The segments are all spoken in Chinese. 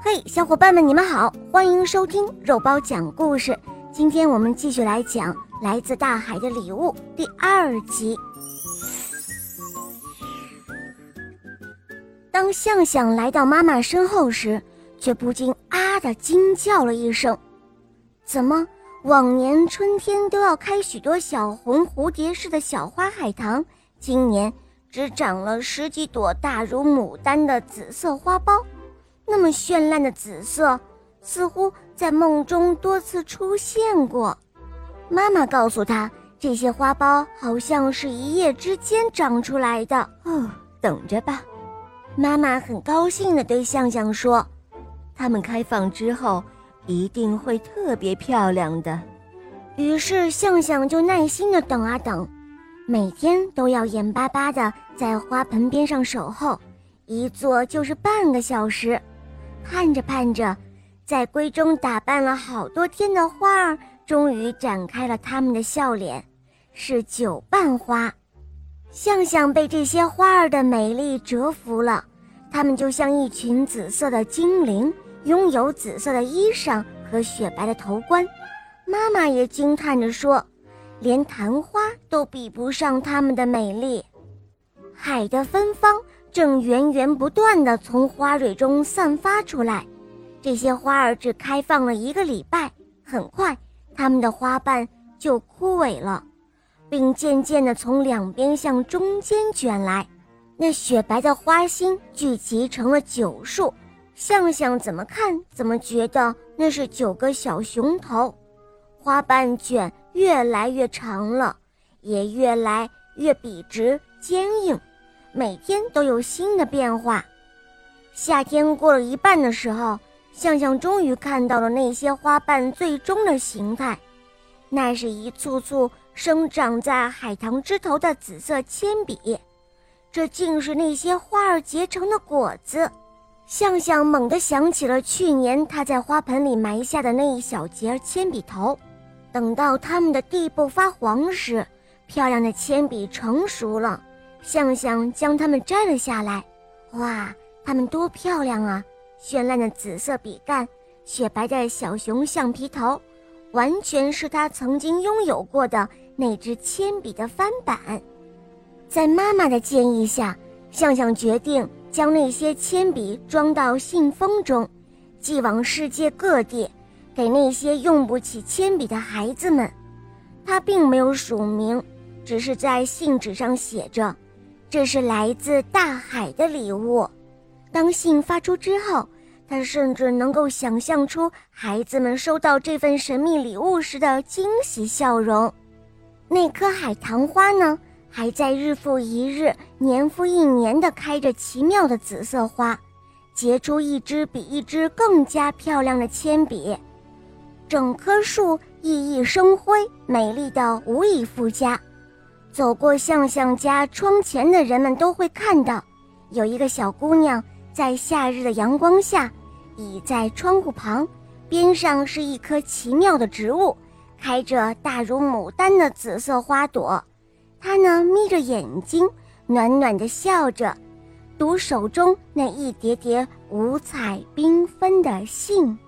嘿，小伙伴们，你们好，欢迎收听肉包讲故事。今天我们继续来讲《来自大海的礼物》第二集。当向向来到妈妈身后时，却不禁啊的惊叫了一声：“怎么，往年春天都要开许多小红蝴蝶似的小花海棠，今年只长了十几朵大如牡丹的紫色花苞？”那么绚烂的紫色，似乎在梦中多次出现过。妈妈告诉他，这些花苞好像是一夜之间长出来的。哦，等着吧。妈妈很高兴地对向向说：“它们开放之后，一定会特别漂亮的。”于是向向就耐心地等啊等，每天都要眼巴巴地在花盆边上守候，一坐就是半个小时。盼着盼着，在闺中打扮了好多天的花儿，终于展开了他们的笑脸，是九瓣花。向向被这些花儿的美丽折服了，它们就像一群紫色的精灵，拥有紫色的衣裳和雪白的头冠。妈妈也惊叹着说：“连昙花都比不上它们的美丽。”海的芬芳。正源源不断地从花蕊中散发出来，这些花儿只开放了一个礼拜，很快它们的花瓣就枯萎了，并渐渐地从两边向中间卷来。那雪白的花心聚集成了九束，向向怎么看怎么觉得那是九个小熊头。花瓣卷越来越长了，也越来越笔直坚硬。每天都有新的变化。夏天过了一半的时候，向向终于看到了那些花瓣最终的形态，那是一簇簇生长在海棠枝头的紫色铅笔，这竟是那些花儿结成的果子。向向猛地想起了去年他在花盆里埋下的那一小截铅笔头，等到它们的地部发黄时，漂亮的铅笔成熟了。向向将它们摘了下来，哇，它们多漂亮啊！绚烂的紫色笔杆，雪白的小熊橡皮头，完全是他曾经拥有过的那支铅笔的翻版。在妈妈的建议下，向向决定将那些铅笔装到信封中，寄往世界各地，给那些用不起铅笔的孩子们。他并没有署名，只是在信纸上写着。这是来自大海的礼物。当信发出之后，他甚至能够想象出孩子们收到这份神秘礼物时的惊喜笑容。那棵海棠花呢，还在日复一日、年复一年地开着奇妙的紫色花，结出一支比一支更加漂亮的铅笔。整棵树熠熠生辉，美丽的无以复加。走过向向家窗前的人们都会看到，有一个小姑娘在夏日的阳光下，倚在窗户旁，边上是一棵奇妙的植物，开着大如牡丹的紫色花朵。她呢眯着眼睛，暖暖的笑着，读手中那一叠叠五彩缤纷的信。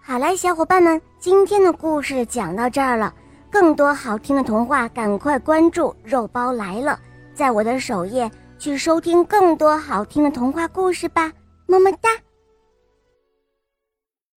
好了，小伙伴们，今天的故事讲到这儿了。更多好听的童话，赶快关注“肉包来了”！在我的首页去收听更多好听的童话故事吧，么么哒。